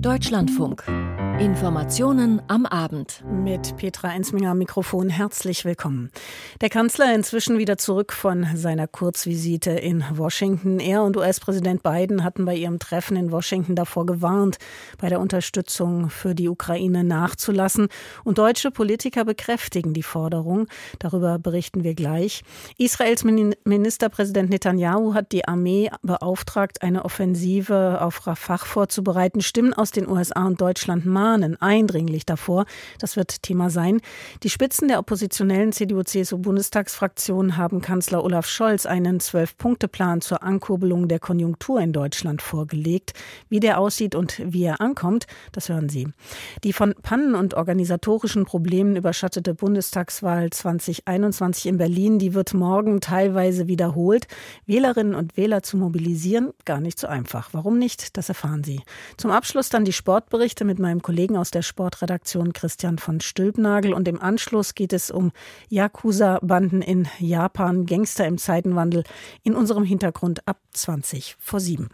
Deutschlandfunk. Informationen am Abend. Mit Petra Ensminger am Mikrofon herzlich willkommen. Der Kanzler inzwischen wieder zurück von seiner Kurzvisite in Washington. Er und US-Präsident Biden hatten bei ihrem Treffen in Washington davor gewarnt, bei der Unterstützung für die Ukraine nachzulassen. Und deutsche Politiker bekräftigen die Forderung. Darüber berichten wir gleich. Israels Ministerpräsident Netanyahu hat die Armee beauftragt, eine Offensive auf Rafah vorzubereiten. Stimmen aus den USA und Deutschland mahnen warnen eindringlich davor. Das wird Thema sein. Die Spitzen der oppositionellen CDU-CSU-Bundestagsfraktion haben Kanzler Olaf Scholz einen Zwölf-Punkte-Plan zur Ankurbelung der Konjunktur in Deutschland vorgelegt. Wie der aussieht und wie er ankommt, das hören Sie. Die von Pannen und organisatorischen Problemen überschattete Bundestagswahl 2021 in Berlin, die wird morgen teilweise wiederholt. Wählerinnen und Wähler zu mobilisieren, gar nicht so einfach. Warum nicht? Das erfahren Sie. Zum Abschluss dann die Sportberichte mit meinem Kollegen Kollegen aus der Sportredaktion Christian von Stülpnagel. Und im Anschluss geht es um Yakuza-Banden in Japan, Gangster im Zeitenwandel in unserem Hintergrund ab 20 vor 7.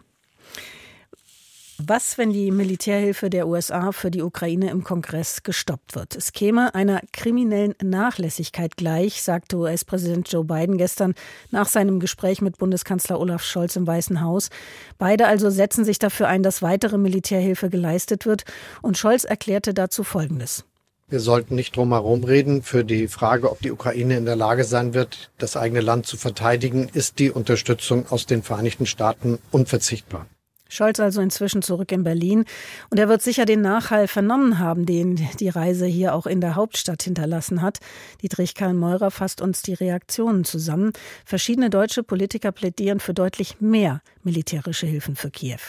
Was, wenn die Militärhilfe der USA für die Ukraine im Kongress gestoppt wird? Es käme einer kriminellen Nachlässigkeit gleich, sagte US-Präsident Joe Biden gestern nach seinem Gespräch mit Bundeskanzler Olaf Scholz im Weißen Haus. Beide also setzen sich dafür ein, dass weitere Militärhilfe geleistet wird. Und Scholz erklärte dazu Folgendes. Wir sollten nicht drum herum reden. Für die Frage, ob die Ukraine in der Lage sein wird, das eigene Land zu verteidigen, ist die Unterstützung aus den Vereinigten Staaten unverzichtbar. Scholz also inzwischen zurück in Berlin. Und er wird sicher den Nachhall vernommen haben, den die Reise hier auch in der Hauptstadt hinterlassen hat. Dietrich Karl Meurer fasst uns die Reaktionen zusammen. Verschiedene deutsche Politiker plädieren für deutlich mehr militärische Hilfen für Kiew.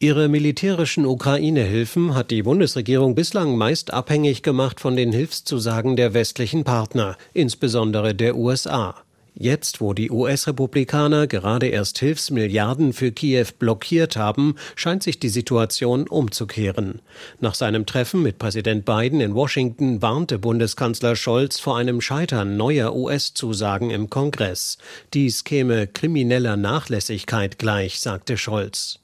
Ihre militärischen Ukraine-Hilfen hat die Bundesregierung bislang meist abhängig gemacht von den Hilfszusagen der westlichen Partner, insbesondere der USA. Jetzt, wo die US-Republikaner gerade erst Hilfsmilliarden für Kiew blockiert haben, scheint sich die Situation umzukehren. Nach seinem Treffen mit Präsident Biden in Washington warnte Bundeskanzler Scholz vor einem Scheitern neuer US-Zusagen im Kongress. Dies käme krimineller Nachlässigkeit gleich, sagte Scholz.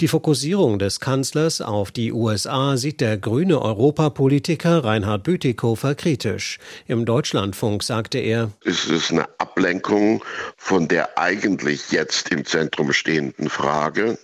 Die Fokussierung des Kanzlers auf die USA sieht der grüne Europapolitiker Reinhard Bütikofer kritisch. Im Deutschlandfunk sagte er, es ist eine Ablenkung von der eigentlich jetzt im Zentrum stehenden Frage,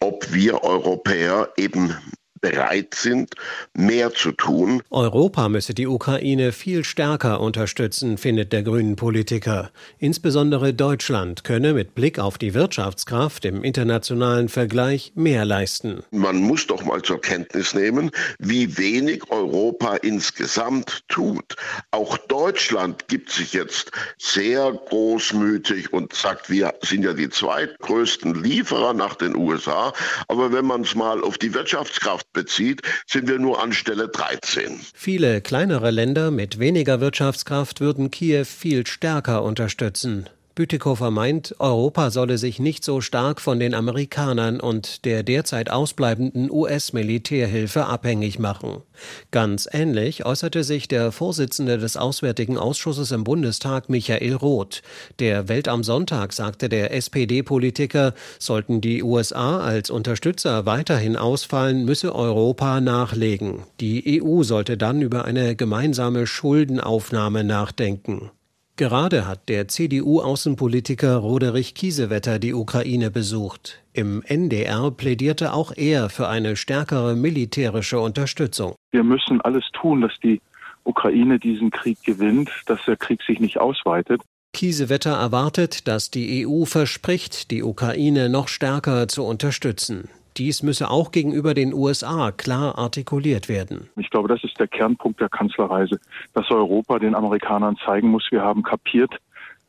ob wir Europäer eben bereit sind, mehr zu tun. Europa müsse die Ukraine viel stärker unterstützen, findet der Grünen Politiker. Insbesondere Deutschland könne mit Blick auf die Wirtschaftskraft im internationalen Vergleich mehr leisten. Man muss doch mal zur Kenntnis nehmen, wie wenig Europa insgesamt tut. Auch Deutschland gibt sich jetzt sehr großmütig und sagt, wir sind ja die zweitgrößten Lieferer nach den USA. Aber wenn man es mal auf die Wirtschaftskraft bezieht, sind wir nur an Stelle 13. Viele kleinere Länder mit weniger Wirtschaftskraft würden Kiew viel stärker unterstützen. Bütikofer meint, Europa solle sich nicht so stark von den Amerikanern und der derzeit ausbleibenden US-Militärhilfe abhängig machen. Ganz ähnlich äußerte sich der Vorsitzende des Auswärtigen Ausschusses im Bundestag Michael Roth. Der Welt am Sonntag sagte der SPD-Politiker, sollten die USA als Unterstützer weiterhin ausfallen, müsse Europa nachlegen. Die EU sollte dann über eine gemeinsame Schuldenaufnahme nachdenken. Gerade hat der CDU-Außenpolitiker Roderich Kiesewetter die Ukraine besucht. Im NDR plädierte auch er für eine stärkere militärische Unterstützung. Wir müssen alles tun, dass die Ukraine diesen Krieg gewinnt, dass der Krieg sich nicht ausweitet. Kiesewetter erwartet, dass die EU verspricht, die Ukraine noch stärker zu unterstützen. Dies müsse auch gegenüber den USA klar artikuliert werden. Ich glaube, das ist der Kernpunkt der Kanzlerreise, dass Europa den Amerikanern zeigen muss, wir haben kapiert,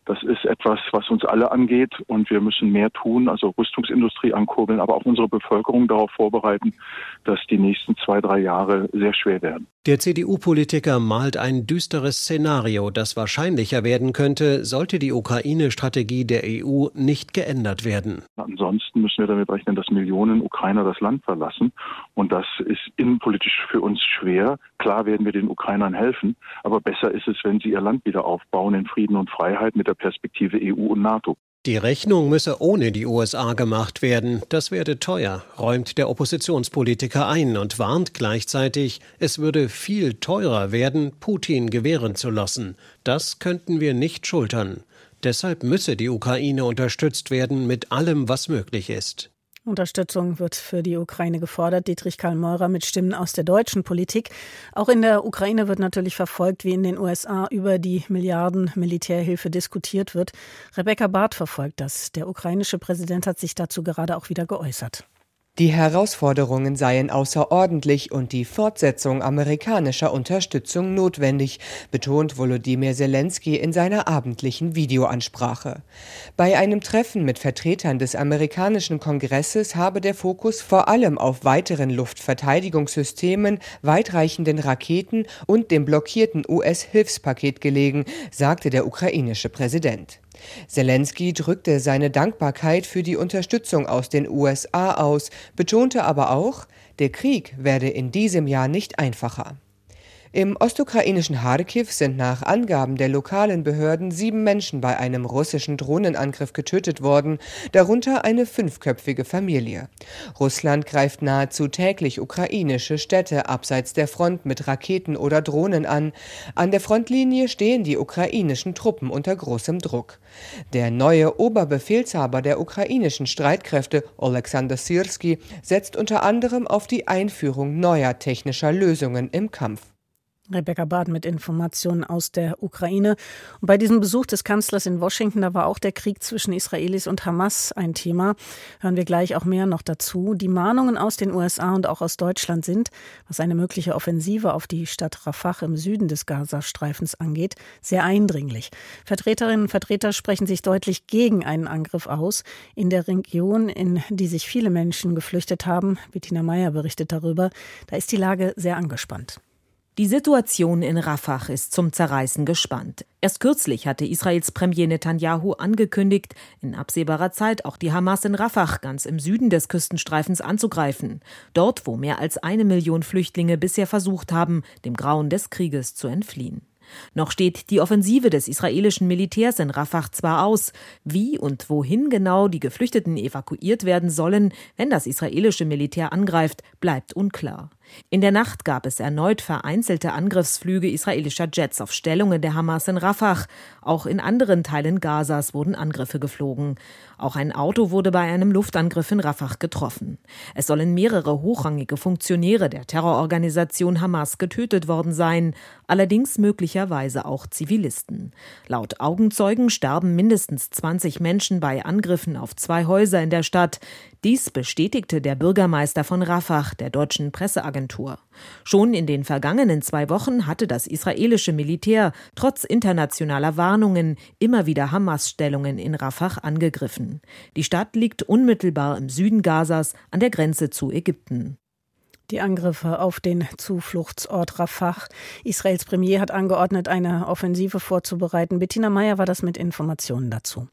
das ist etwas, was uns alle angeht und wir müssen mehr tun, also Rüstungsindustrie ankurbeln, aber auch unsere Bevölkerung darauf vorbereiten, dass die nächsten zwei, drei Jahre sehr schwer werden. Der CDU-Politiker malt ein düsteres Szenario, das wahrscheinlicher werden könnte, sollte die Ukraine-Strategie der EU nicht geändert werden. Ansonsten müssen wir damit rechnen, dass Millionen Ukrainer das Land verlassen und das ist innenpolitisch für uns schwer. Klar werden wir den Ukrainern helfen, aber besser ist es, wenn sie ihr Land wieder aufbauen in Frieden und Freiheit mit der Perspektive EU und NATO. Die Rechnung müsse ohne die USA gemacht werden, das werde teuer, räumt der Oppositionspolitiker ein und warnt gleichzeitig, es würde viel teurer werden, Putin gewähren zu lassen. Das könnten wir nicht schultern. Deshalb müsse die Ukraine unterstützt werden mit allem, was möglich ist. Unterstützung wird für die Ukraine gefordert. Dietrich Karl Meurer mit Stimmen aus der deutschen Politik. Auch in der Ukraine wird natürlich verfolgt, wie in den USA über die Milliarden Militärhilfe diskutiert wird. Rebecca Barth verfolgt das. Der ukrainische Präsident hat sich dazu gerade auch wieder geäußert. Die Herausforderungen seien außerordentlich und die Fortsetzung amerikanischer Unterstützung notwendig, betont Volodymyr Zelensky in seiner abendlichen Videoansprache. Bei einem Treffen mit Vertretern des amerikanischen Kongresses habe der Fokus vor allem auf weiteren Luftverteidigungssystemen, weitreichenden Raketen und dem blockierten US-Hilfspaket gelegen, sagte der ukrainische Präsident. Zelensky drückte seine Dankbarkeit für die Unterstützung aus den USA aus, betonte aber auch, der Krieg werde in diesem Jahr nicht einfacher. Im ostukrainischen Kharkiv sind nach Angaben der lokalen Behörden sieben Menschen bei einem russischen Drohnenangriff getötet worden, darunter eine fünfköpfige Familie. Russland greift nahezu täglich ukrainische Städte abseits der Front mit Raketen oder Drohnen an. An der Frontlinie stehen die ukrainischen Truppen unter großem Druck. Der neue Oberbefehlshaber der ukrainischen Streitkräfte, Oleksandr Sirski, setzt unter anderem auf die Einführung neuer technischer Lösungen im Kampf. Rebecca Bad mit Informationen aus der Ukraine. Und bei diesem Besuch des Kanzlers in Washington, da war auch der Krieg zwischen Israelis und Hamas ein Thema. Hören wir gleich auch mehr noch dazu. Die Mahnungen aus den USA und auch aus Deutschland sind, was eine mögliche Offensive auf die Stadt Rafah im Süden des Gazastreifens angeht, sehr eindringlich. Vertreterinnen und Vertreter sprechen sich deutlich gegen einen Angriff aus. In der Region, in die sich viele Menschen geflüchtet haben, Bettina Meyer berichtet darüber, da ist die Lage sehr angespannt. Die Situation in Rafah ist zum Zerreißen gespannt. Erst kürzlich hatte Israels Premier Netanyahu angekündigt, in absehbarer Zeit auch die Hamas in Rafah ganz im Süden des Küstenstreifens anzugreifen. Dort, wo mehr als eine Million Flüchtlinge bisher versucht haben, dem Grauen des Krieges zu entfliehen. Noch steht die Offensive des israelischen Militärs in Rafah zwar aus, wie und wohin genau die Geflüchteten evakuiert werden sollen, wenn das israelische Militär angreift, bleibt unklar. In der Nacht gab es erneut vereinzelte Angriffsflüge israelischer Jets auf Stellungen der Hamas in Rafah. Auch in anderen Teilen Gazas wurden Angriffe geflogen. Auch ein Auto wurde bei einem Luftangriff in Rafah getroffen. Es sollen mehrere hochrangige Funktionäre der Terrororganisation Hamas getötet worden sein, allerdings möglicherweise auch Zivilisten. Laut Augenzeugen starben mindestens 20 Menschen bei Angriffen auf zwei Häuser in der Stadt. Dies bestätigte der Bürgermeister von Rafah der deutschen Presseagentur. Schon in den vergangenen zwei Wochen hatte das israelische Militär trotz internationaler Warnungen immer wieder Hamas-Stellungen in Rafah angegriffen. Die Stadt liegt unmittelbar im Süden Gazas an der Grenze zu Ägypten. Die Angriffe auf den Zufluchtsort Rafah. Israels Premier hat angeordnet, eine Offensive vorzubereiten. Bettina Meyer war das mit Informationen dazu.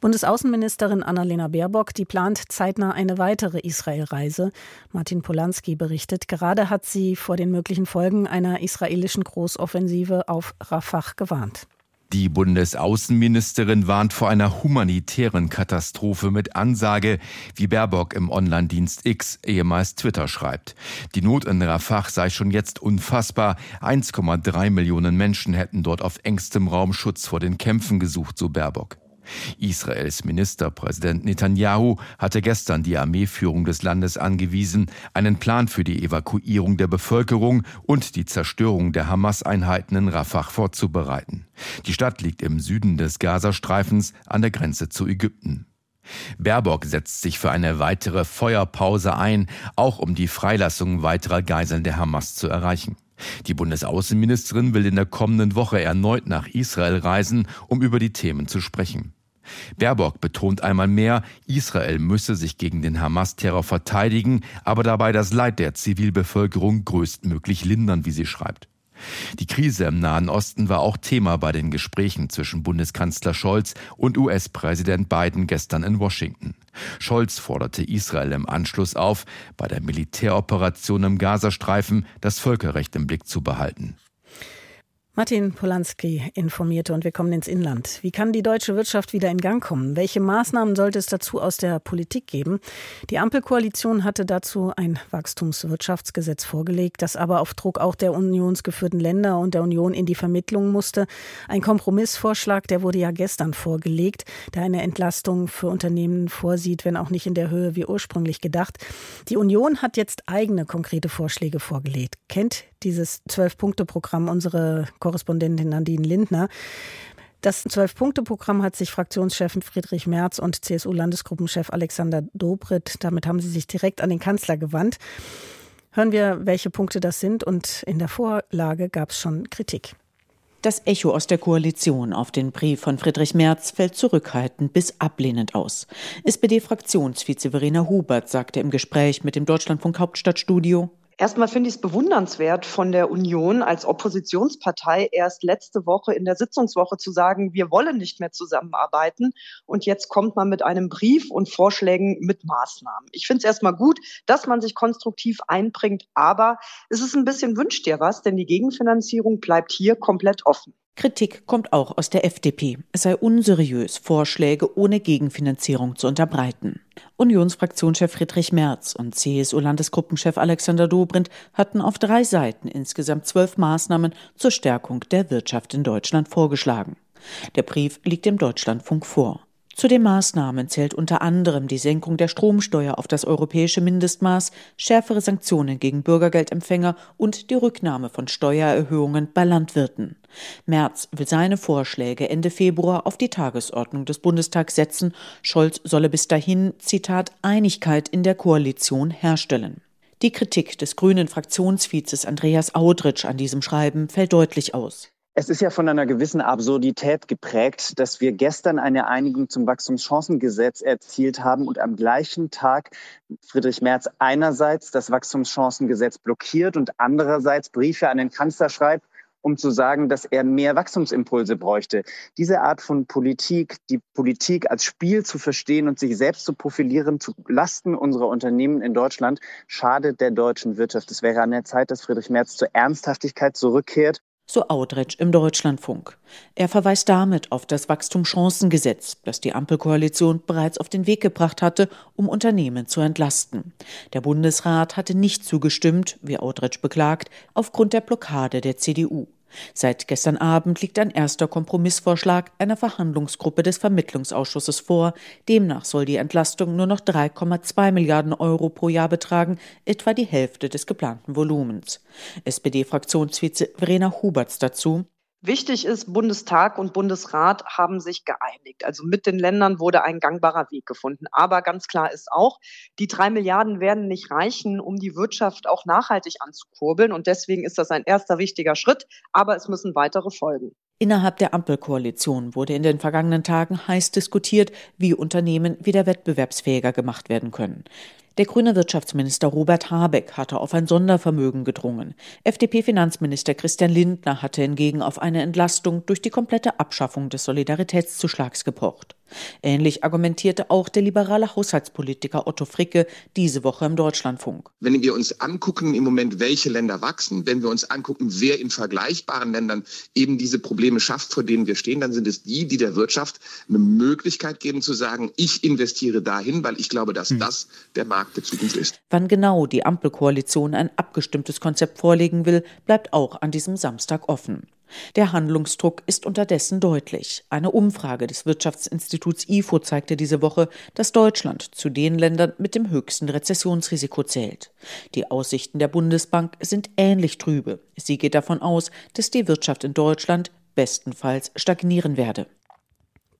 Bundesaußenministerin Annalena Baerbock, die plant zeitnah eine weitere Israelreise. Martin Polanski berichtet, gerade hat sie vor den möglichen Folgen einer israelischen Großoffensive auf Rafah gewarnt. Die Bundesaußenministerin warnt vor einer humanitären Katastrophe mit Ansage, wie Baerbock im Online-Dienst X, ehemals Twitter, schreibt. Die Not in Rafah sei schon jetzt unfassbar. 1,3 Millionen Menschen hätten dort auf engstem Raum Schutz vor den Kämpfen gesucht, so Baerbock. Israels Ministerpräsident Netanyahu hatte gestern die Armeeführung des Landes angewiesen, einen Plan für die Evakuierung der Bevölkerung und die Zerstörung der Hamas-Einheiten in Rafah vorzubereiten. Die Stadt liegt im Süden des Gazastreifens an der Grenze zu Ägypten. Baerbock setzt sich für eine weitere Feuerpause ein, auch um die Freilassung weiterer Geiseln der Hamas zu erreichen. Die Bundesaußenministerin will in der kommenden Woche erneut nach Israel reisen, um über die Themen zu sprechen. Baerbock betont einmal mehr, Israel müsse sich gegen den Hamas-Terror verteidigen, aber dabei das Leid der Zivilbevölkerung größtmöglich lindern, wie sie schreibt. Die Krise im Nahen Osten war auch Thema bei den Gesprächen zwischen Bundeskanzler Scholz und US-Präsident Biden gestern in Washington. Scholz forderte Israel im Anschluss auf, bei der Militäroperation im Gazastreifen das Völkerrecht im Blick zu behalten. Martin Polanski informierte und wir kommen ins Inland. Wie kann die deutsche Wirtschaft wieder in Gang kommen? Welche Maßnahmen sollte es dazu aus der Politik geben? Die Ampelkoalition hatte dazu ein Wachstumswirtschaftsgesetz vorgelegt, das aber auf Druck auch der unionsgeführten Länder und der Union in die Vermittlung musste. Ein Kompromissvorschlag, der wurde ja gestern vorgelegt, der eine Entlastung für Unternehmen vorsieht, wenn auch nicht in der Höhe wie ursprünglich gedacht. Die Union hat jetzt eigene konkrete Vorschläge vorgelegt. Kennt dieses Zwölf-Punkte-Programm unsere Korrespondentin Nadine Lindner. Das Zwölf-Punkte-Programm hat sich Fraktionschefin Friedrich Merz und CSU-Landesgruppenchef Alexander Dobrindt, damit haben sie sich direkt an den Kanzler gewandt. Hören wir, welche Punkte das sind. Und in der Vorlage gab es schon Kritik. Das Echo aus der Koalition auf den Brief von Friedrich Merz fällt zurückhaltend bis ablehnend aus. SPD-Fraktionsvize Verena Hubert sagte im Gespräch mit dem Deutschlandfunk Hauptstadtstudio, Erstmal finde ich es bewundernswert von der Union als Oppositionspartei erst letzte Woche in der Sitzungswoche zu sagen, wir wollen nicht mehr zusammenarbeiten. Und jetzt kommt man mit einem Brief und Vorschlägen mit Maßnahmen. Ich finde es erstmal gut, dass man sich konstruktiv einbringt, aber es ist ein bisschen wünscht dir was, denn die Gegenfinanzierung bleibt hier komplett offen. Kritik kommt auch aus der FDP. Es sei unseriös, Vorschläge ohne Gegenfinanzierung zu unterbreiten. Unionsfraktionschef Friedrich Merz und CSU-Landesgruppenchef Alexander Dobrindt hatten auf drei Seiten insgesamt zwölf Maßnahmen zur Stärkung der Wirtschaft in Deutschland vorgeschlagen. Der Brief liegt dem Deutschlandfunk vor. Zu den Maßnahmen zählt unter anderem die Senkung der Stromsteuer auf das europäische Mindestmaß, schärfere Sanktionen gegen Bürgergeldempfänger und die Rücknahme von Steuererhöhungen bei Landwirten. Merz will seine Vorschläge Ende Februar auf die Tagesordnung des Bundestags setzen. Scholz solle bis dahin, Zitat, Einigkeit in der Koalition herstellen. Die Kritik des grünen Fraktionsvizes Andreas Audritsch an diesem Schreiben fällt deutlich aus. Es ist ja von einer gewissen Absurdität geprägt, dass wir gestern eine Einigung zum Wachstumschancengesetz erzielt haben und am gleichen Tag Friedrich Merz einerseits das Wachstumschancengesetz blockiert und andererseits Briefe an den Kanzler schreibt, um zu sagen, dass er mehr Wachstumsimpulse bräuchte. Diese Art von Politik, die Politik als Spiel zu verstehen und sich selbst zu profilieren, zu Lasten unserer Unternehmen in Deutschland, schadet der deutschen Wirtschaft. Es wäre an der Zeit, dass Friedrich Merz zur Ernsthaftigkeit zurückkehrt so Audretsch im Deutschlandfunk. Er verweist damit auf das Wachstumschancengesetz, das die Ampelkoalition bereits auf den Weg gebracht hatte, um Unternehmen zu entlasten. Der Bundesrat hatte nicht zugestimmt, wie Audretsch beklagt, aufgrund der Blockade der CDU. Seit gestern Abend liegt ein erster Kompromissvorschlag einer Verhandlungsgruppe des Vermittlungsausschusses vor. Demnach soll die Entlastung nur noch 3,2 Milliarden Euro pro Jahr betragen, etwa die Hälfte des geplanten Volumens. SPD-Fraktionsvize Verena Huberts dazu. Wichtig ist, Bundestag und Bundesrat haben sich geeinigt. Also mit den Ländern wurde ein gangbarer Weg gefunden. Aber ganz klar ist auch, die drei Milliarden werden nicht reichen, um die Wirtschaft auch nachhaltig anzukurbeln. Und deswegen ist das ein erster wichtiger Schritt. Aber es müssen weitere folgen. Innerhalb der Ampelkoalition wurde in den vergangenen Tagen heiß diskutiert, wie Unternehmen wieder wettbewerbsfähiger gemacht werden können. Der grüne Wirtschaftsminister Robert Habeck hatte auf ein Sondervermögen gedrungen. FDP-Finanzminister Christian Lindner hatte hingegen auf eine Entlastung durch die komplette Abschaffung des Solidaritätszuschlags gepocht. Ähnlich argumentierte auch der liberale Haushaltspolitiker Otto Fricke diese Woche im Deutschlandfunk. Wenn wir uns angucken im Moment, welche Länder wachsen, wenn wir uns angucken, wer in vergleichbaren Ländern eben diese Probleme schafft, vor denen wir stehen, dann sind es die, die der Wirtschaft eine Möglichkeit geben zu sagen, ich investiere dahin, weil ich glaube, dass hm. das der Markt der Zukunft ist. Wann genau die Ampelkoalition ein abgestimmtes Konzept vorlegen will, bleibt auch an diesem Samstag offen. Der Handlungsdruck ist unterdessen deutlich. Eine Umfrage des Wirtschaftsinstituts IFO zeigte diese Woche, dass Deutschland zu den Ländern mit dem höchsten Rezessionsrisiko zählt. Die Aussichten der Bundesbank sind ähnlich trübe. Sie geht davon aus, dass die Wirtschaft in Deutschland bestenfalls stagnieren werde.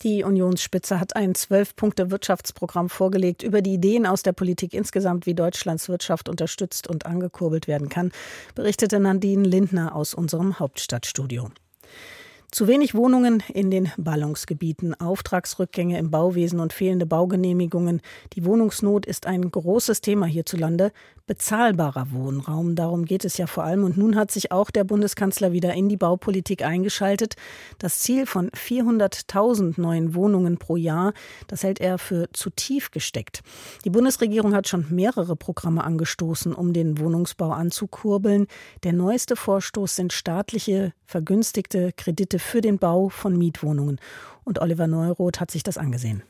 Die Unionsspitze hat ein Zwölf-Punkte-Wirtschaftsprogramm vorgelegt über die Ideen aus der Politik insgesamt, wie Deutschlands Wirtschaft unterstützt und angekurbelt werden kann, berichtete Nadine Lindner aus unserem Hauptstadtstudio. Zu wenig Wohnungen in den Ballungsgebieten, Auftragsrückgänge im Bauwesen und fehlende Baugenehmigungen. Die Wohnungsnot ist ein großes Thema hierzulande. Bezahlbarer Wohnraum, darum geht es ja vor allem. Und nun hat sich auch der Bundeskanzler wieder in die Baupolitik eingeschaltet. Das Ziel von 400.000 neuen Wohnungen pro Jahr, das hält er für zu tief gesteckt. Die Bundesregierung hat schon mehrere Programme angestoßen, um den Wohnungsbau anzukurbeln. Der neueste Vorstoß sind staatliche vergünstigte Kredite für den Bau von Mietwohnungen. Und Oliver Neuroth hat sich das angesehen.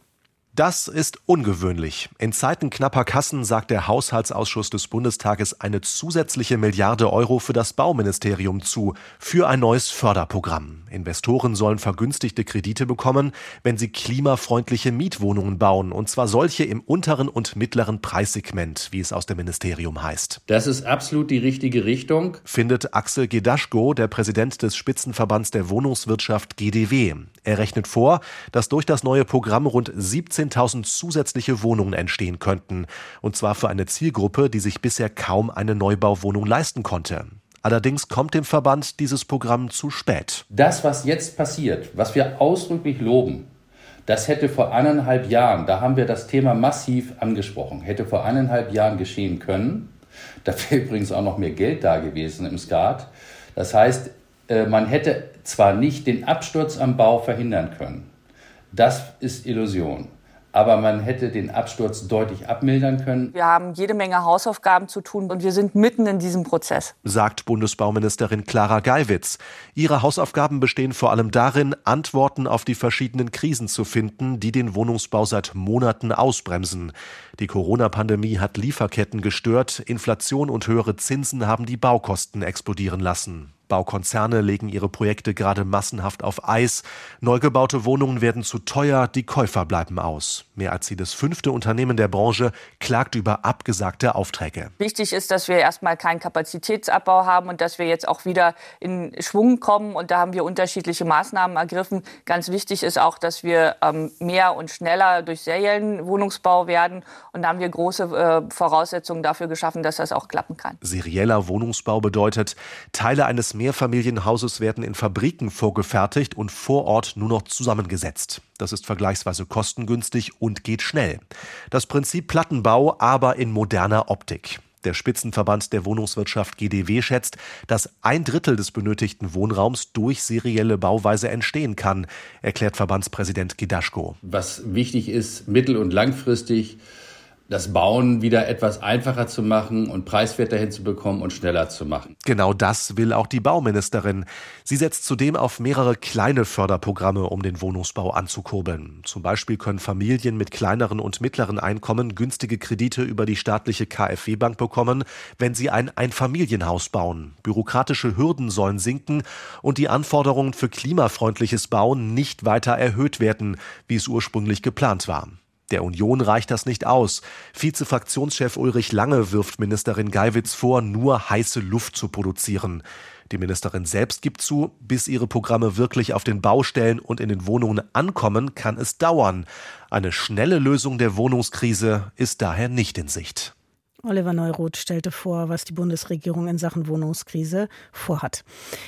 Das ist ungewöhnlich. In Zeiten knapper Kassen sagt der Haushaltsausschuss des Bundestages eine zusätzliche Milliarde Euro für das Bauministerium zu, für ein neues Förderprogramm. Investoren sollen vergünstigte Kredite bekommen, wenn sie klimafreundliche Mietwohnungen bauen, und zwar solche im unteren und mittleren Preissegment, wie es aus dem Ministerium heißt. Das ist absolut die richtige Richtung, findet Axel Gedaschko, der Präsident des Spitzenverbands der Wohnungswirtschaft GDW. Er rechnet vor, dass durch das neue Programm rund 17 15.000 zusätzliche Wohnungen entstehen könnten, und zwar für eine Zielgruppe, die sich bisher kaum eine Neubauwohnung leisten konnte. Allerdings kommt dem Verband dieses Programm zu spät. Das, was jetzt passiert, was wir ausdrücklich loben, das hätte vor eineinhalb Jahren, da haben wir das Thema massiv angesprochen, hätte vor eineinhalb Jahren geschehen können. Da wäre übrigens auch noch mehr Geld da gewesen im Skat. Das heißt, äh, man hätte zwar nicht den Absturz am Bau verhindern können. Das ist Illusion aber man hätte den Absturz deutlich abmildern können. Wir haben jede Menge Hausaufgaben zu tun und wir sind mitten in diesem Prozess. Sagt Bundesbauministerin Clara Geiwitz. Ihre Hausaufgaben bestehen vor allem darin, Antworten auf die verschiedenen Krisen zu finden, die den Wohnungsbau seit Monaten ausbremsen. Die Corona-Pandemie hat Lieferketten gestört, Inflation und höhere Zinsen haben die Baukosten explodieren lassen. Baukonzerne legen ihre Projekte gerade massenhaft auf Eis. Neu gebaute Wohnungen werden zu teuer, die Käufer bleiben aus. Mehr als jedes fünfte Unternehmen der Branche klagt über abgesagte Aufträge. Wichtig ist, dass wir erstmal keinen Kapazitätsabbau haben und dass wir jetzt auch wieder in Schwung kommen. Und da haben wir unterschiedliche Maßnahmen ergriffen. Ganz wichtig ist auch, dass wir ähm, mehr und schneller durch Serienwohnungsbau werden. Und da haben wir große äh, Voraussetzungen dafür geschaffen, dass das auch klappen kann. Serieller Wohnungsbau bedeutet, Teile Mehrfamilienhauses werden in Fabriken vorgefertigt und vor Ort nur noch zusammengesetzt. Das ist vergleichsweise kostengünstig und geht schnell. Das Prinzip Plattenbau aber in moderner Optik. Der Spitzenverband der Wohnungswirtschaft GDW schätzt, dass ein Drittel des benötigten Wohnraums durch serielle Bauweise entstehen kann, erklärt Verbandspräsident Gidaschko. Was wichtig ist, mittel- und langfristig das Bauen wieder etwas einfacher zu machen und preiswerter hinzubekommen und schneller zu machen. Genau das will auch die Bauministerin. Sie setzt zudem auf mehrere kleine Förderprogramme, um den Wohnungsbau anzukurbeln. Zum Beispiel können Familien mit kleineren und mittleren Einkommen günstige Kredite über die staatliche KfW-Bank bekommen, wenn sie ein Einfamilienhaus bauen. Bürokratische Hürden sollen sinken und die Anforderungen für klimafreundliches Bauen nicht weiter erhöht werden, wie es ursprünglich geplant war. Der Union reicht das nicht aus. Vizefraktionschef Ulrich Lange wirft Ministerin Geiwitz vor, nur heiße Luft zu produzieren. Die Ministerin selbst gibt zu, bis ihre Programme wirklich auf den Baustellen und in den Wohnungen ankommen, kann es dauern. Eine schnelle Lösung der Wohnungskrise ist daher nicht in Sicht. Oliver Neuroth stellte vor, was die Bundesregierung in Sachen Wohnungskrise vorhat.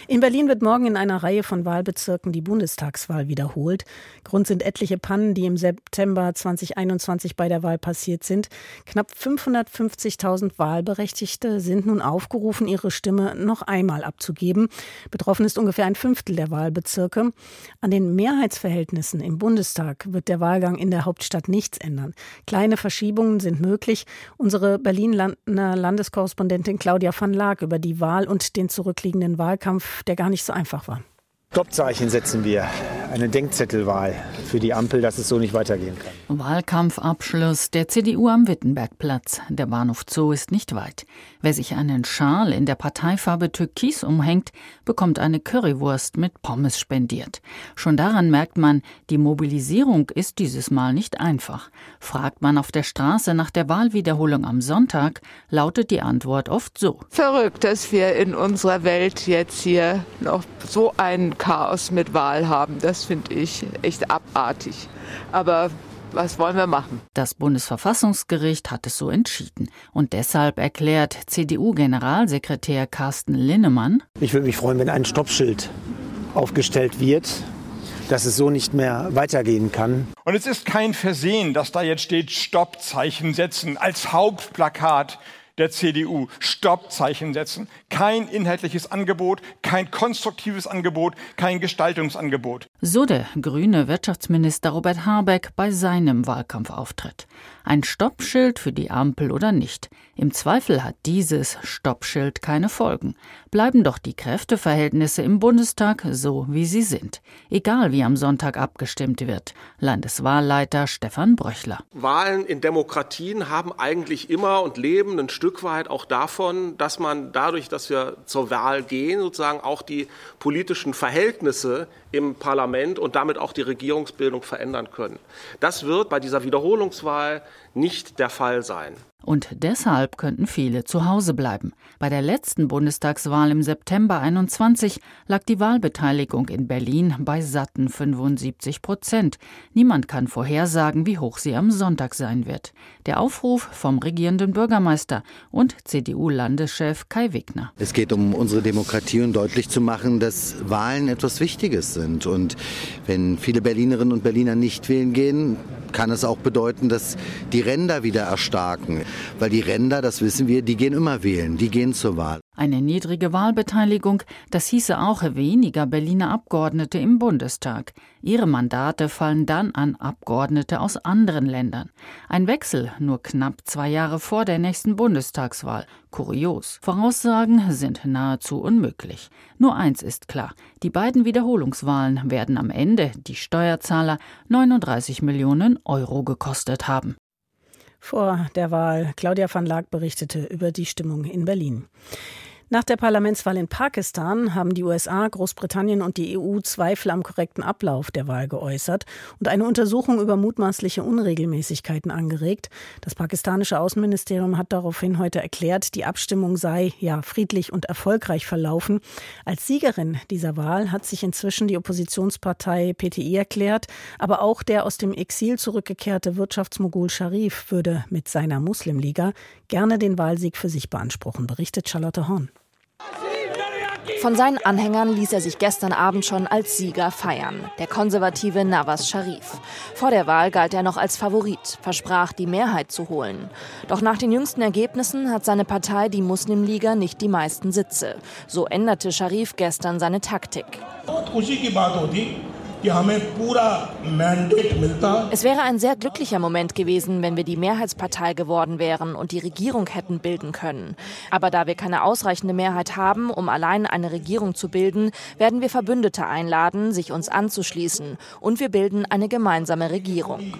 In Berlin wird morgen in einer Reihe von Wahlbezirken die Bundestagswahl wiederholt. Grund sind etliche Pannen, die im September 2021 bei der Wahl passiert sind. Knapp 550.000 Wahlberechtigte sind nun aufgerufen, ihre Stimme noch einmal abzugeben. Betroffen ist ungefähr ein Fünftel der Wahlbezirke. An den Mehrheitsverhältnissen im Bundestag wird der Wahlgang in der Hauptstadt nichts ändern. Kleine Verschiebungen sind möglich. Unsere Berlin Berlin Landeskorrespondentin Claudia van Laak über die Wahl und den zurückliegenden Wahlkampf, der gar nicht so einfach war. Stoppzeichen setzen wir. Eine Denkzettelwahl für die Ampel, dass es so nicht weitergehen kann. Wahlkampfabschluss der CDU am Wittenbergplatz. Der Bahnhof Zoo ist nicht weit. Wer sich einen Schal in der Parteifarbe Türkis umhängt, bekommt eine Currywurst mit Pommes spendiert. Schon daran merkt man, die Mobilisierung ist dieses Mal nicht einfach. Fragt man auf der Straße nach der Wahlwiederholung am Sonntag, lautet die Antwort oft so. Verrückt, dass wir in unserer Welt jetzt hier noch so ein Chaos mit Wahl haben. Das finde ich echt abartig. Aber was wollen wir machen? Das Bundesverfassungsgericht hat es so entschieden. Und deshalb erklärt CDU-Generalsekretär Carsten Linnemann: Ich würde mich freuen, wenn ein Stoppschild aufgestellt wird, dass es so nicht mehr weitergehen kann. Und es ist kein Versehen, dass da jetzt steht Stoppzeichen setzen als Hauptplakat der CDU. Stoppzeichen setzen. Kein inhaltliches Angebot, kein konstruktives Angebot, kein Gestaltungsangebot. So der grüne Wirtschaftsminister Robert Habeck bei seinem Wahlkampfauftritt. Ein Stoppschild für die Ampel oder nicht. Im Zweifel hat dieses Stoppschild keine Folgen. Bleiben doch die Kräfteverhältnisse im Bundestag so, wie sie sind. Egal wie am Sonntag abgestimmt wird. Landeswahlleiter Stefan Bröchler. Wahlen in Demokratien haben eigentlich immer und leben ein Stück weit auch davon, dass man dadurch, dass wir zur Wahl gehen, sozusagen auch die politischen Verhältnisse im Parlament und damit auch die Regierungsbildung verändern können. Das wird bei dieser Wiederholungswahl nicht der Fall sein. Und deshalb könnten viele zu Hause bleiben. Bei der letzten Bundestagswahl im September 21 lag die Wahlbeteiligung in Berlin bei satten 75 Prozent. Niemand kann vorhersagen, wie hoch sie am Sonntag sein wird. Der Aufruf vom regierenden Bürgermeister und CDU-Landeschef Kai Wegner. Es geht um unsere Demokratie und deutlich zu machen, dass Wahlen etwas Wichtiges sind. Und wenn viele Berlinerinnen und Berliner nicht wählen gehen, kann es auch bedeuten, dass die Ränder wieder erstarken. Weil die Ränder, das wissen wir, die gehen immer wählen, die gehen zur Wahl. Eine niedrige Wahlbeteiligung, das hieße auch weniger Berliner Abgeordnete im Bundestag. Ihre Mandate fallen dann an Abgeordnete aus anderen Ländern. Ein Wechsel nur knapp zwei Jahre vor der nächsten Bundestagswahl. Kurios. Voraussagen sind nahezu unmöglich. Nur eins ist klar. Die beiden Wiederholungswahlen werden am Ende die Steuerzahler 39 Millionen Euro gekostet haben. Vor der Wahl Claudia van Laak berichtete über die Stimmung in Berlin. Nach der Parlamentswahl in Pakistan haben die USA, Großbritannien und die EU Zweifel am korrekten Ablauf der Wahl geäußert und eine Untersuchung über mutmaßliche Unregelmäßigkeiten angeregt. Das pakistanische Außenministerium hat daraufhin heute erklärt, die Abstimmung sei ja friedlich und erfolgreich verlaufen. Als Siegerin dieser Wahl hat sich inzwischen die Oppositionspartei PTI erklärt, aber auch der aus dem Exil zurückgekehrte Wirtschaftsmogul Sharif würde mit seiner Muslimliga gerne den Wahlsieg für sich beanspruchen, berichtet Charlotte Horn. Von seinen Anhängern ließ er sich gestern Abend schon als Sieger feiern, der konservative Nawaz Sharif. Vor der Wahl galt er noch als Favorit, versprach, die Mehrheit zu holen. Doch nach den jüngsten Ergebnissen hat seine Partei, die Muslimliga, nicht die meisten Sitze. So änderte Sharif gestern seine Taktik. Es wäre ein sehr glücklicher Moment gewesen, wenn wir die Mehrheitspartei geworden wären und die Regierung hätten bilden können. Aber da wir keine ausreichende Mehrheit haben, um allein eine Regierung zu bilden, werden wir Verbündete einladen, sich uns anzuschließen. Und wir bilden eine gemeinsame Regierung.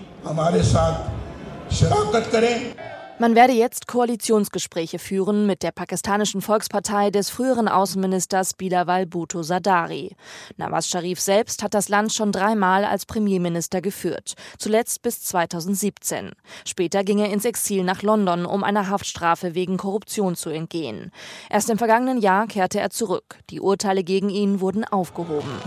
Man werde jetzt Koalitionsgespräche führen mit der pakistanischen Volkspartei des früheren Außenministers Bilawal Bhutto Zardari. Nawaz Sharif selbst hat das Land schon dreimal als Premierminister geführt, zuletzt bis 2017. Später ging er ins Exil nach London, um einer Haftstrafe wegen Korruption zu entgehen. Erst im vergangenen Jahr kehrte er zurück. Die Urteile gegen ihn wurden aufgehoben.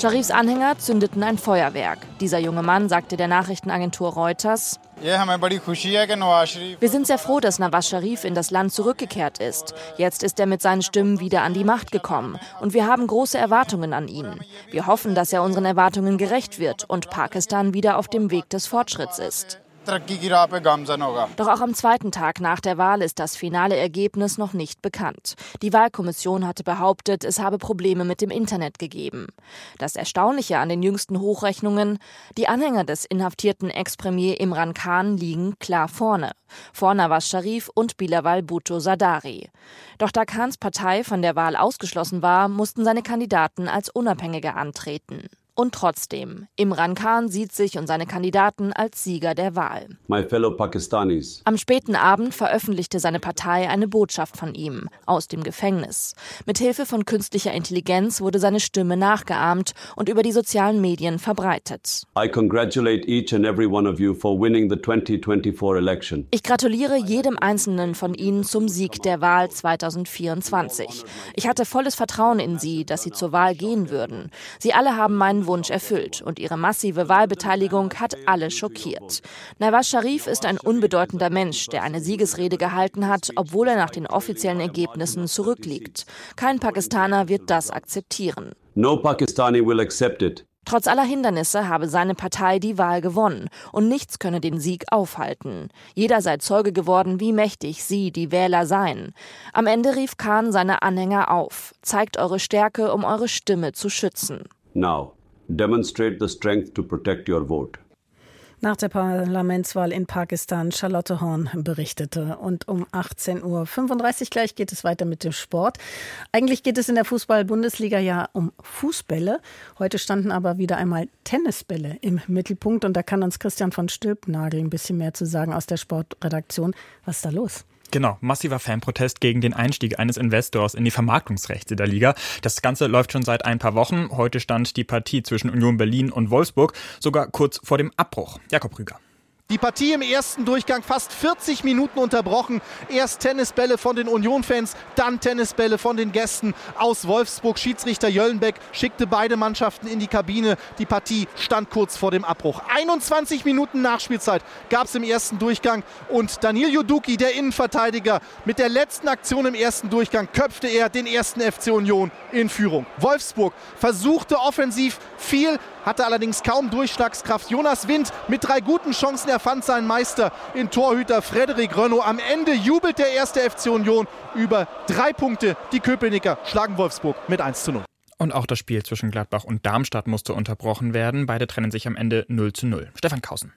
Sharifs Anhänger zündeten ein Feuerwerk. Dieser junge Mann sagte der Nachrichtenagentur Reuters, wir sind sehr froh, dass Nawaz Sharif in das Land zurückgekehrt ist. Jetzt ist er mit seinen Stimmen wieder an die Macht gekommen. Und wir haben große Erwartungen an ihn. Wir hoffen, dass er unseren Erwartungen gerecht wird und Pakistan wieder auf dem Weg des Fortschritts ist. Doch auch am zweiten Tag nach der Wahl ist das finale Ergebnis noch nicht bekannt. Die Wahlkommission hatte behauptet, es habe Probleme mit dem Internet gegeben. Das Erstaunliche an den jüngsten Hochrechnungen, die Anhänger des inhaftierten Ex-Premier Imran Khan liegen klar vorne. Vor Nawaz Sharif und Bilawal Bhutto Zardari. Doch da Khans Partei von der Wahl ausgeschlossen war, mussten seine Kandidaten als Unabhängige antreten. Und trotzdem, Imran Khan sieht sich und seine Kandidaten als Sieger der Wahl. My fellow Pakistanis. Am späten Abend veröffentlichte seine Partei eine Botschaft von ihm aus dem Gefängnis. Mit Hilfe von künstlicher Intelligenz wurde seine Stimme nachgeahmt und über die sozialen Medien verbreitet. I congratulate each and every one of you for winning the 2024 election. Ich gratuliere jedem einzelnen von Ihnen zum Sieg der Wahl 2024. Ich hatte volles Vertrauen in Sie, dass Sie zur Wahl gehen würden. Sie alle haben meinen Wunsch erfüllt und ihre massive Wahlbeteiligung hat alle schockiert. Nawaz Sharif ist ein unbedeutender Mensch, der eine Siegesrede gehalten hat, obwohl er nach den offiziellen Ergebnissen zurückliegt. Kein Pakistaner wird das akzeptieren. No Pakistani will accept it. Trotz aller Hindernisse habe seine Partei die Wahl gewonnen und nichts könne den Sieg aufhalten. Jeder sei Zeuge geworden, wie mächtig sie, die Wähler, seien. Am Ende rief Khan seine Anhänger auf. Zeigt eure Stärke, um eure Stimme zu schützen. Now, demonstrate the strength to protect your vote. Nach der Parlamentswahl in Pakistan Charlotte Horn berichtete. Und um 18.35 Uhr gleich geht es weiter mit dem Sport. Eigentlich geht es in der Fußball-Bundesliga ja um Fußbälle. Heute standen aber wieder einmal Tennisbälle im Mittelpunkt. Und da kann uns Christian von Stülpnagel ein bisschen mehr zu sagen aus der Sportredaktion. Was ist da los? Genau, massiver Fanprotest gegen den Einstieg eines Investors in die Vermarktungsrechte der Liga. Das Ganze läuft schon seit ein paar Wochen. Heute stand die Partie zwischen Union Berlin und Wolfsburg sogar kurz vor dem Abbruch. Jakob Rüger. Die Partie im ersten Durchgang fast 40 Minuten unterbrochen. Erst Tennisbälle von den Union-Fans, dann Tennisbälle von den Gästen aus Wolfsburg. Schiedsrichter Jöllenbeck schickte beide Mannschaften in die Kabine. Die Partie stand kurz vor dem Abbruch. 21 Minuten Nachspielzeit gab es im ersten Durchgang und Daniel Juduki, der Innenverteidiger, mit der letzten Aktion im ersten Durchgang köpfte er den ersten FC Union in Führung. Wolfsburg versuchte offensiv viel, hatte allerdings kaum Durchschlagskraft. Jonas Wind mit drei guten Chancen, er fand seinen Meister in Torhüter Frederik Rönno. Am Ende jubelt der erste FC Union über drei Punkte. Die Köpenicker schlagen Wolfsburg mit 1 zu 0. Und auch das Spiel zwischen Gladbach und Darmstadt musste unterbrochen werden. Beide trennen sich am Ende 0 zu 0. Stefan Kausen.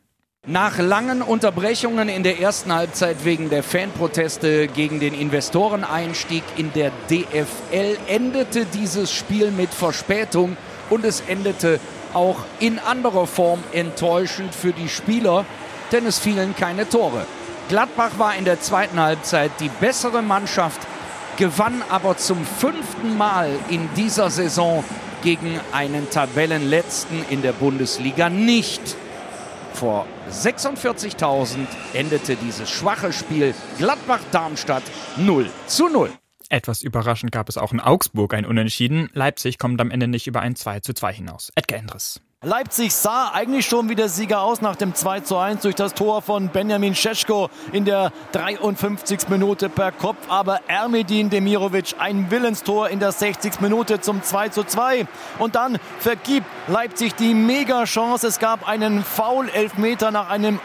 Nach langen Unterbrechungen in der ersten Halbzeit wegen der Fanproteste gegen den Investoreneinstieg in der DFL endete dieses Spiel mit Verspätung und es endete auch in anderer Form enttäuschend für die Spieler, denn es fielen keine Tore. Gladbach war in der zweiten Halbzeit die bessere Mannschaft, gewann aber zum fünften Mal in dieser Saison gegen einen Tabellenletzten in der Bundesliga nicht. Vor 46.000 endete dieses schwache Spiel Gladbach-Darmstadt 0 zu 0. Etwas überraschend gab es auch in Augsburg ein Unentschieden. Leipzig kommt am Ende nicht über ein 2 zu 2 hinaus. Edgar Endres. Leipzig sah eigentlich schon wie der Sieger aus nach dem 2 zu 1 durch das Tor von Benjamin Scheschko in der 53. Minute per Kopf. Aber Ermedin Demirovic ein Willenstor in der 60. Minute zum 2 zu 2. Und dann vergibt Leipzig die Mega-Chance. Es gab einen Foul-Elfmeter nach einem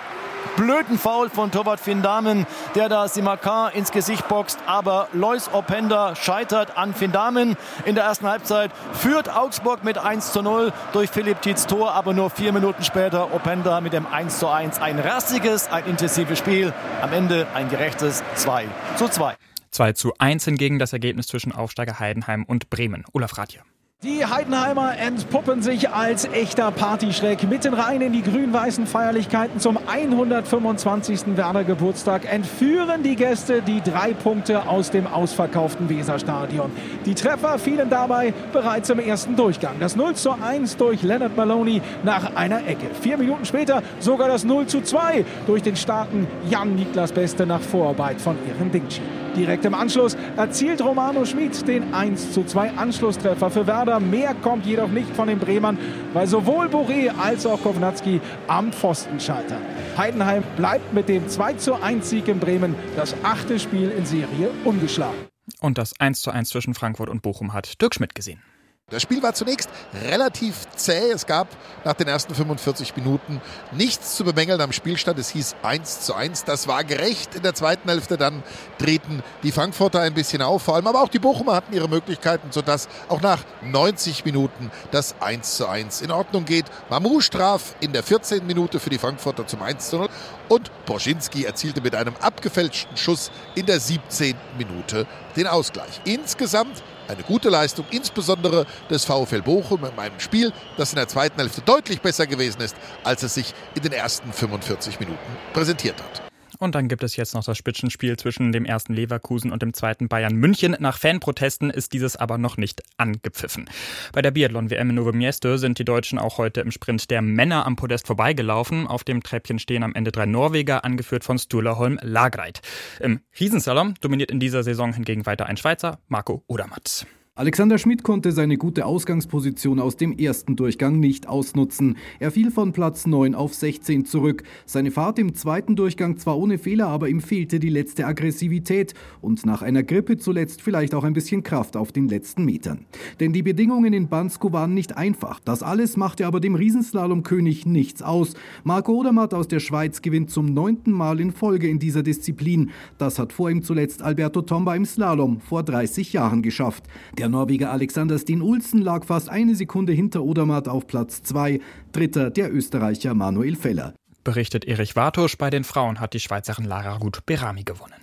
blöden Foul von Torwart Finn Damen, der da Simakar ins Gesicht boxt. Aber Lois Openda scheitert an Finn Damen. In der ersten Halbzeit führt Augsburg mit 1 zu 0 durch Philipp Tietz Tor. Aber nur vier Minuten später Openda mit dem 1 zu 1. Ein rassiges, ein intensives Spiel. Am Ende ein gerechtes 2 zu 2. 2 zu 1 hingegen das Ergebnis zwischen Aufsteiger Heidenheim und Bremen. Olaf Radje. Die Heidenheimer entpuppen sich als echter Partyschreck. Mitten rein in die grün-weißen Feierlichkeiten zum 125. Werder Geburtstag entführen die Gäste die drei Punkte aus dem ausverkauften Weserstadion. Die Treffer fielen dabei bereits im ersten Durchgang. Das 0 zu 1 durch Leonard Maloney nach einer Ecke. Vier Minuten später sogar das 0 zu 2 durch den starken Jan-Niklas Beste nach Vorarbeit von Ehren Dingchi. Direkt im Anschluss erzielt Romano Schmid den 1 zu 2 Anschlusstreffer für Werder. Mehr kommt jedoch nicht von den Bremern, weil sowohl Boré als auch Kovnatski am Pfosten scheitern. Heidenheim bleibt mit dem 2 zu 1 Sieg in Bremen das achte Spiel in Serie ungeschlagen. Und das 1 zu 1 zwischen Frankfurt und Bochum hat Dirk Schmidt gesehen. Das Spiel war zunächst relativ zäh. Es gab nach den ersten 45 Minuten nichts zu bemängeln am Spielstand. Es hieß 1 zu 1. Das war gerecht. In der zweiten Hälfte dann drehten die Frankfurter ein bisschen auf, vor allem aber auch die Bochumer hatten ihre Möglichkeiten, sodass auch nach 90 Minuten das 1 zu 1 in Ordnung geht. Mamou traf in der 14. Minute für die Frankfurter zum 1 zu 0 und Boschinski erzielte mit einem abgefälschten Schuss in der 17. Minute den Ausgleich. Insgesamt eine gute Leistung, insbesondere des VfL Bochum in einem Spiel, das in der zweiten Hälfte deutlich besser gewesen ist, als es sich in den ersten 45 Minuten präsentiert hat. Und dann gibt es jetzt noch das Spitzenspiel zwischen dem ersten Leverkusen und dem zweiten Bayern München. Nach Fanprotesten ist dieses aber noch nicht angepfiffen. Bei der Biathlon-WM in Novo Mieste sind die Deutschen auch heute im Sprint der Männer am Podest vorbeigelaufen. Auf dem Treppchen stehen am Ende drei Norweger, angeführt von Sturla Holm Lagreit. Im Riesensalon dominiert in dieser Saison hingegen weiter ein Schweizer, Marco Odermatt. Alexander Schmidt konnte seine gute Ausgangsposition aus dem ersten Durchgang nicht ausnutzen. Er fiel von Platz 9 auf 16 zurück. Seine Fahrt im zweiten Durchgang zwar ohne Fehler, aber ihm fehlte die letzte Aggressivität und nach einer Grippe zuletzt vielleicht auch ein bisschen Kraft auf den letzten Metern. Denn die Bedingungen in Bansko waren nicht einfach. Das alles machte aber dem Riesenslalomkönig nichts aus. Marco Odermatt aus der Schweiz gewinnt zum neunten Mal in Folge in dieser Disziplin. Das hat vor ihm zuletzt Alberto Tomba im Slalom vor 30 Jahren geschafft. Der der Norweger Alexander Steen Ulsen lag fast eine Sekunde hinter Odermatt auf Platz 2, dritter der Österreicher Manuel Feller. Berichtet Erich Wartusch, bei den Frauen hat die Schweizerin Lara Ruth Berami gewonnen.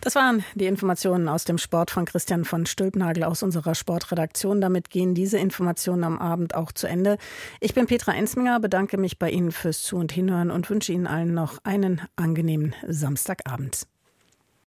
Das waren die Informationen aus dem Sport von Christian von Stülpnagel aus unserer Sportredaktion. Damit gehen diese Informationen am Abend auch zu Ende. Ich bin Petra Ensminger, bedanke mich bei Ihnen fürs Zu- und Hinhören und wünsche Ihnen allen noch einen angenehmen Samstagabend.